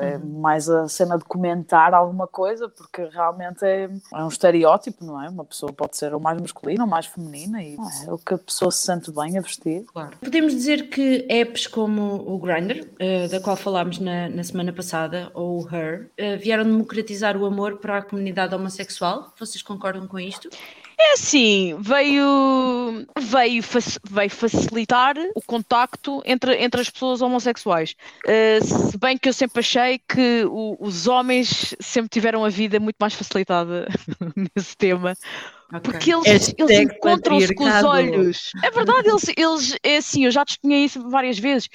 É mais a cena de comentar alguma coisa, porque realmente é, é um estereótipo, não é? Uma pessoa pode ser ou mais masculina ou mais feminina, e é o que a pessoa se sente bem a vestir. Claro. Podemos dizer que apps como o Grindr, eh, da qual falámos na, na semana passada, ou o Her, eh, vieram democratizar o amor para a comunidade homossexual. Vocês concordam com isto? É assim, veio, veio, veio facilitar o contacto entre, entre as pessoas homossexuais. Uh, se bem que eu sempre achei que o- os homens sempre tiveram a vida muito mais facilitada *laughs* nesse tema. Porque eles, Hashtag eles encontram-se com os olhos. É verdade, eles, eles, é assim, eu já testemunhei isso várias vezes.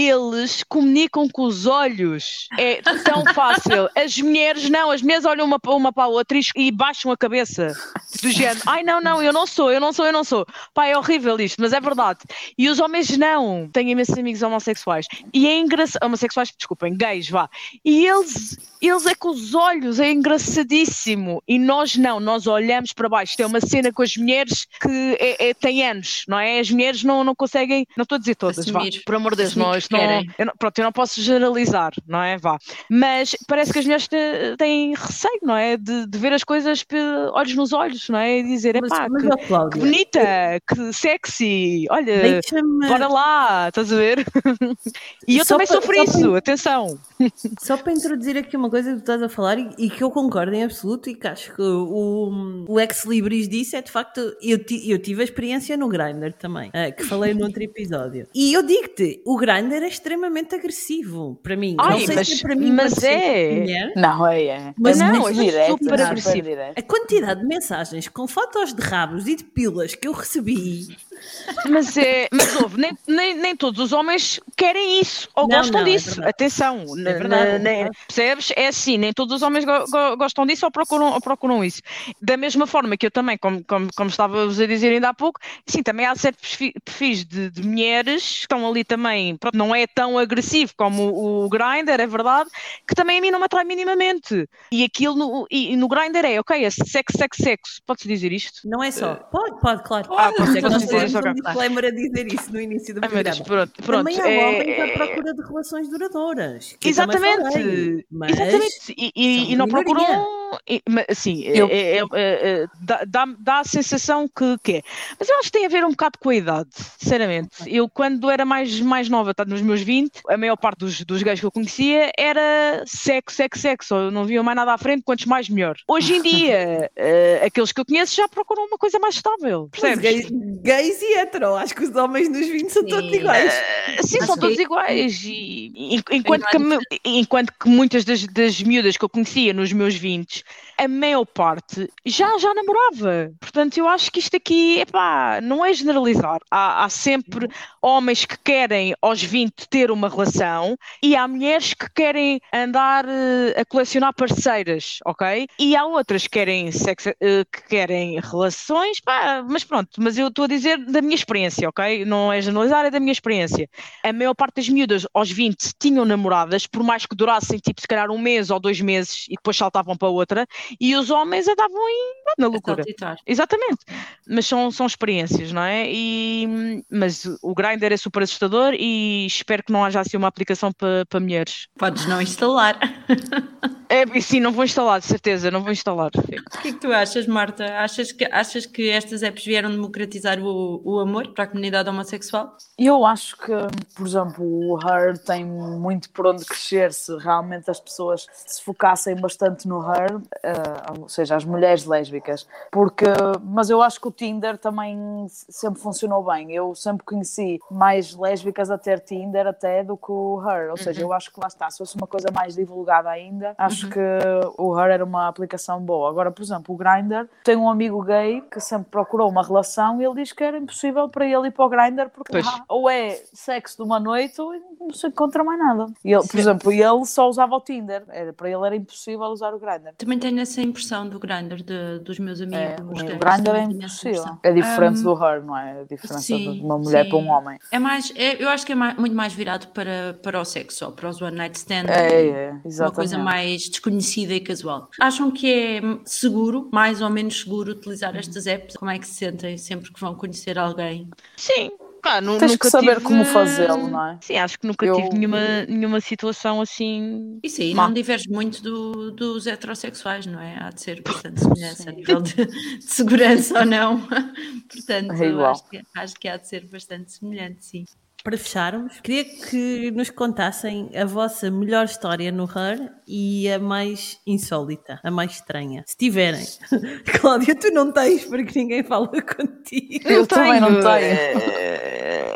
Eles comunicam com os olhos. É tão fácil. As mulheres não, as mulheres olham uma, para- uma para a outra e, baixam a cabeça. Do género, ai não, não, eu não sou, eu não sou, eu não sou. Pá, é horrível isto, mas é verdade. E os homens não. Tenho imensos amigos homossexuais. E é engraçado. Homossexuais, desculpem, gays, vá. E eles, eles é com os olhos, é engraçadíssimo. E nós não, nós olhamos para baixo. Tem uma cena com as mulheres que é, é- tem anos, não é? As mulheres não, não conseguem, não estou a dizer todas, vá, Assumir. por amor de Deus, Assumir não, eu não- pronto, eu não posso generalizar, não é? Vá. Mas parece que as mulheres têm receio, não é? De, de ver as coisas olhos nos olhos, não é? E dizer, epá, mas que, que bonita, que sexy, olha, bora lá, estás a ver? e eu Só também para- sofro só para- isso, atenção. Só para introduzir aqui uma coisa que tu estás a falar e, e que eu concordo em absoluto e que acho que o, o Ex Libris disse é de facto, eu, ti- eu tive a experiência no Grindr também, eh, que falei no outro episódio. E eu digo-te, o Grindr é extremamente agressivo para mim. Ai, não sei mas- se é para mim mas é. mulher, Não, é, é. Mas é não, é direto, super super agressivo. direto. a quantidade de mensagens com fotos de rabos e de pilas que eu recebi Mas, é, mas houve, nem, nem, nem todos os homens querem isso ou Não, gostam não, é disso. verdade. Atenção, É na- verdade, na- é na- verdade. percebes? É assim, nem todos os homens go- go- gostam disso ou procuram, ou procuram isso. Da mesma forma que eu também, como, como, como estava-vos a dizer ainda há pouco, sim, também há certos perfis- perfis de, de mulheres que estão ali também, pronto, não é tão agressivo como o, o Grindr, é verdade, que também a mim não me atrai minimamente. E aquilo no, e, no Grindr é, ok, é sexo, sexo, sexo. Pode-se dizer isto? Não é só. Pode, pode, claro. Ah, pode, é pode nós dizer temos isso, um disclaimer a dizer isso no início do Ai, meu Deus, programa. pronto, pronto. Também há é- homens à procura de relações duradouras. eu Exatamente, falei, mas exatamente. E, e- são e não minoria. procuram. mas, Assim, é- Eu- é- é- é- dá, dá, dá a sensação que, que é. Mas eu acho que tem a ver um bocado com a idade, sinceramente. Eu, quando era mais, mais nova, nos meus 20, a maior parte dos, dos gays que eu conhecia era sexo, sexo, sexo. Eu não via mais nada à frente, quantos mais melhor. Hoje em dia, *laughs* eh, aqueles que eu conheço já procuram uma coisa mais estável, Mas percebes? gays, gays e hetero, acho que os homens nos 20 são todos Sim. iguais. Eh, Sim, Acho são que- todos iguais. E, enquanto, que, enquanto que muitas das, das miúdas que eu conhecia nos meus 20, a maior parte já, já namorava. Portanto, eu acho que isto aqui, epá, não é generalizar. Há, há sempre homens que querem aos 20 ter uma relação e há mulheres que querem andar eh, a colecionar parceiras, ok? E há outras que querem, sexo, eh, que querem relações, pá, mas pronto, mas eu estou a dizer da minha experiência, ok? Não é generalizar, é da minha experiência. A maior parte das miúdas aos 20 tinham namoradas, por mais que durassem tipo se calhar um mês ou dois meses e depois saltavam para outra, e os homens andavam em, na loucura. Exatamente, mas são, são experiências, não é? E, mas o Grindr é super assustador e espero que não haja assim uma aplicação para para mulheres. Podes não instalar. *laughs* É, sim, não vou instalar, de certeza, não vou instalar. O que é que tu achas, Marta? Achas que, achas que estas apps vieram democratizar o, o amor para a comunidade homossexual? Eu acho que, por exemplo, o Her tem muito por onde crescer se realmente as pessoas se focassem bastante no Her, eh, ou seja, as mulheres lésbicas, porque, mas eu acho que o Tinder também sempre funcionou bem. Eu sempre conheci mais lésbicas a ter Tinder até do que o Her, ou seja, eu acho que lá está, se fosse uma coisa mais divulgada ainda, acho que o Her era uma aplicação boa. Agora, por exemplo, o Grindr, tem um amigo gay que sempre procurou uma relação e ele diz que era impossível para ele ir para o Grindr porque ou é sexo de uma noite ou não se encontra mais nada. E ele, por exemplo, ele só usava o Tinder, era, para ele era impossível usar o Grindr. Também tenho essa impressão do Grindr de- dos meus amigos. É, o gays, Grindr é impossível. É diferente Um, do Her, não é? A diferença sim, de uma mulher sim. para um homem. É mais, é- eu acho que é mais- muito mais virado para, para o sexo, só para os one night stand. É, é, Uma exatamente. coisa mais desconhecida e casual. Acham que é seguro, mais ou menos seguro, utilizar estas apps? Como é que se sentem sempre que vão conhecer alguém? Sim, pá, nu- Tens nunca que saber tive- como fazê-lo, não é? Sim, acho que nunca Eu- tive nenhuma, nenhuma situação assim. Isso aí Má. não diverge muito do- dos heterossexuais, não é? Há de ser bastante semelhança a nível de, de segurança ou não. *laughs* Portanto, É acho que, acho que há de ser bastante semelhante, sim. Para fecharmos, queria que nos contassem a vossa melhor história no Her e a mais insólita, a mais estranha. Se tiverem. *laughs* Cláudia, tu não tens porque ninguém fala *laughs* contigo. Eu também não tenho.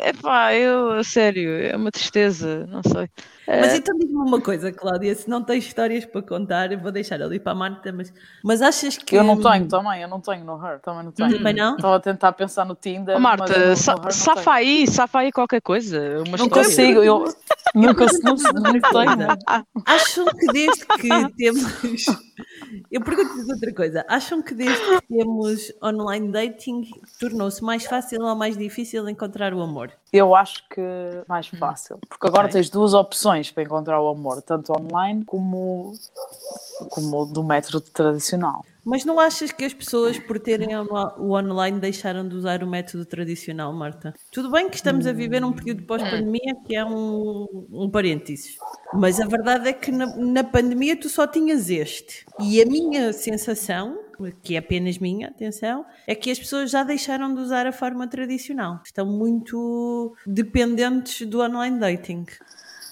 É pá, eu, a sério, é uma tristeza, não sei. Mas É. então diz-me uma coisa, Cláudia, se não tens histórias para contar, eu vou deixar ali para a Marta, mas, mas achas que. Eu não tenho também, eu não tenho no Her, também não tenho. Também não? Estava a tentar pensar no Tinder. Eu Marta, no- no sa- safa aí, safa aí qualquer coisa. Uma Não história. consigo, eu *laughs* não consigo, não, não tenho. Acham que desde que temos. Eu pergunto-vos outra coisa. Acham que desde que temos online dating tornou-se mais fácil ou mais difícil encontrar o amor? Eu acho que mais fácil, porque agora Ok. tens duas opções para encontrar o amor, tanto online como, como do método tradicional. Mas não achas que as pessoas, por terem o online, deixaram de usar o método tradicional, Marta? Tudo bem que estamos a viver um período pós-pandemia que é um, um parênteses. Mas a verdade é que na, na pandemia tu só tinhas este. E a minha sensação, que é apenas minha, atenção, é que as pessoas já deixaram de usar a forma tradicional. Estão muito dependentes do online dating.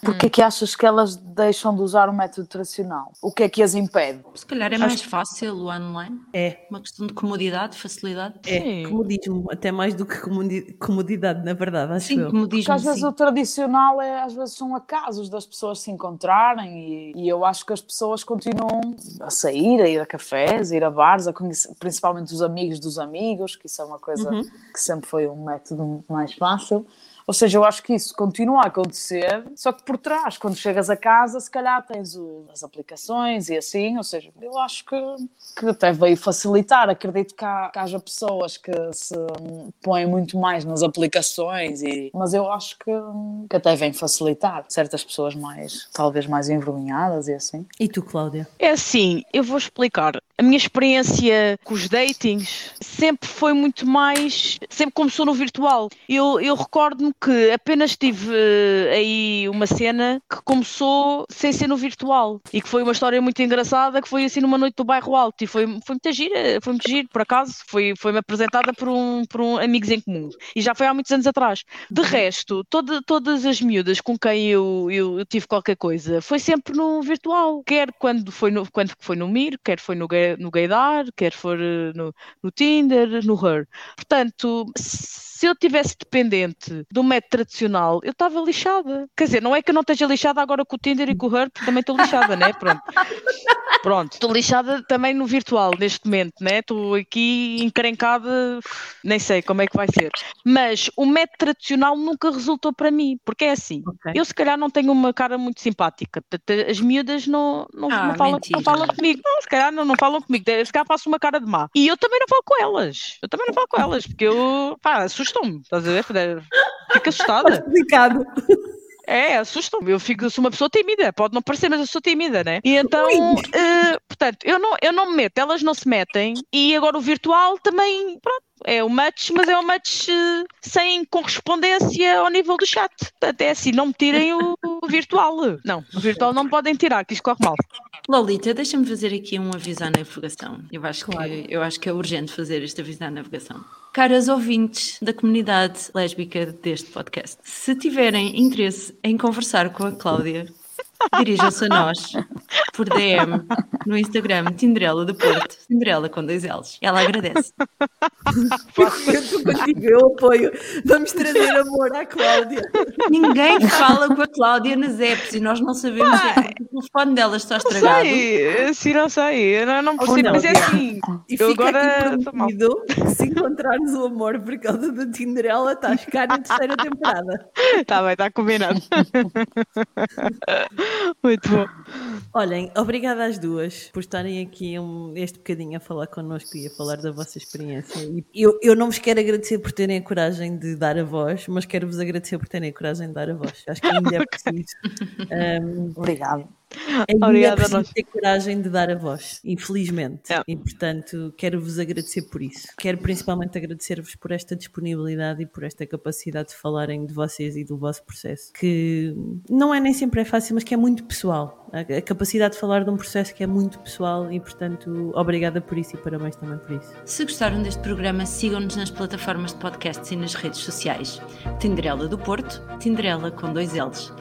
Porquê que achas que elas deixam de usar o método tradicional? O que é que as impede? Se calhar é mais fácil o online. É, Uma questão de comodidade, facilidade. é Sim. comodismo, até mais do que comodi- comodidade, na verdade, acho Sim, eu. como Porque às vezes sim. o tradicional é, às vezes são acasos das pessoas se encontrarem e, e eu acho que as pessoas continuam a sair, a ir a cafés, a ir a bares, a conhecer, principalmente os amigos dos amigos, que isso é uma coisa que sempre foi um método mais fácil. Ou seja, eu acho que isso continua a acontecer, só que por trás, quando chegas a casa, se calhar tens o, as aplicações e assim, ou seja, eu acho que, que até veio facilitar. Acredito que, há, que haja pessoas que se põem muito mais nas aplicações, e, mas eu acho que, que até vem facilitar certas pessoas mais, talvez mais envergonhadas e assim. E tu, Cláudia? É assim, eu vou explicar. A minha experiência com os datings sempre foi muito mais. Sempre começou no virtual. Eu, eu recordo-me que apenas tive eh, aí uma cena que começou sem ser no virtual e que foi uma história muito engraçada que foi assim numa noite do bairro alto e foi, foi muito gira, foi muito giro, por acaso. Foi, foi-me apresentada por um, por um amigos em comum e já foi há muitos anos atrás. De resto, toda, todas as miúdas com quem eu, eu, eu tive qualquer coisa foi sempre no virtual, quer quando foi no, quando foi no Mir, quer foi no, No Gaydar, quer for eh, no, no Tinder, no Her. Portanto, se eu tivesse dependente do método tradicional, eu estava lixada. Quer dizer, não é que eu não esteja lixada agora com o Tinder e com o Her, porque também estou lixada, né? Pronto. Pronto, estou lixada também no virtual neste momento, né? Estou aqui encrencada, nem sei como é que vai ser. Mas o método tradicional nunca resultou para mim, porque é assim. Ok. Eu se calhar não tenho uma cara muito simpática. As miúdas não, não, Ah, não, falam, não falam comigo. Não, se calhar não, não falam comigo. Se calhar faço uma cara de má. E eu também não falo com elas. Eu também não falo com elas, porque eu, pá, assustam-me. Estás a ver? Fico *laughs* assustada. Complicado. É, assusta-me. Eu fico, eu sou uma pessoa tímida, pode não parecer, mas eu sou tímida, né? E então, eh, portanto, eu não, eu não me meto, elas não se metem, e agora o virtual também, pronto, é o match, mas é um match eh, sem correspondência ao nível do chat. Portanto, é assim, não me tirem o, o virtual. Não, o virtual não me podem tirar, que isto corre mal. Lolita, deixa-me fazer aqui um aviso à navegação. Eu acho, Claro. que, eu acho que é urgente fazer este aviso à navegação. Caras ouvintes da comunidade lésbica deste podcast, se tiverem interesse em conversar com a Cláudia, dirijam-se a nós por DM no Instagram Tinderela do Porto, Tinderela com dois L's. Ela agradece. Eu estou contigo, eu apoio. Vamos trazer amor à Cláudia. Ninguém fala com a Cláudia nas apps e nós não sabemos se é o telefone dela está estragado. Sei, assim não sei, eu não, não percebo, mas é assim. E Eu fica agora aqui prometido que se encontrarmos o amor por causa da Tinderela, está a chegar na terceira temporada. Está bem, está combinado. *laughs* *laughs* Muito bom. Olhem, obrigada às duas por estarem aqui um, este bocadinho a falar connosco e a falar da vossa experiência. E eu, eu não vos quero agradecer por terem a coragem de dar a voz, mas quero-vos agradecer por terem a coragem de dar a voz. Acho que ainda é *laughs* preciso. um, Obrigado. Ainda é Obrigada a nós. ter coragem de dar a voz, infelizmente. É. E portanto, quero-vos agradecer por isso. Quero principalmente agradecer-vos por esta disponibilidade e por esta capacidade de falarem de vocês e do vosso processo, que não é nem sempre é fácil, mas que é muito pessoal. A, a capacidade de falar de um processo que é muito pessoal e, portanto, obrigada por isso e parabéns também por isso. Se gostaram deste programa, sigam-nos nas plataformas de podcasts e nas redes sociais. Tinderela do Porto, Tinderela com dois L's.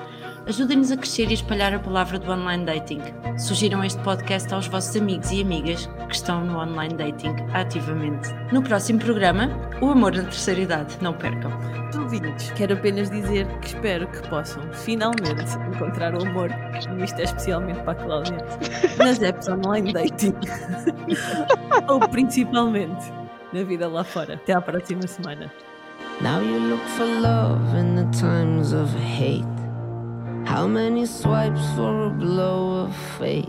Ajudem-nos a crescer e espalhar a palavra do online dating. Sugiram este podcast aos vossos amigos e amigas que estão no online dating ativamente. No próximo programa, o amor na terceira idade. Não percam. Ouvintes, quero apenas dizer que espero que possam finalmente encontrar o amor, e isto é especialmente para a Cláudia, nas apps online dating. *laughs* Ou principalmente na vida lá fora. Até à próxima semana. Now you look for love in the times of hate. How many swipes for a blow of fate?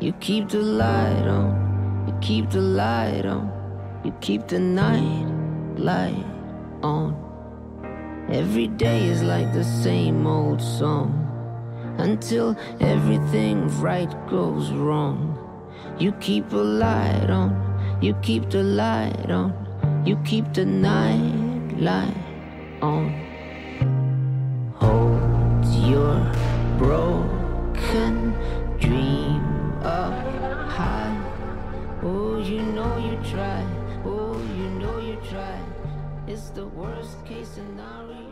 You keep the light on, you keep the light on, you keep the night light on. Every day is like the same old song until everything right goes wrong. You keep a light on, you keep the light on, you keep the night light on. Hold your broken dream up high. Oh, you know you try. Oh, you know you try. It's the worst case scenario.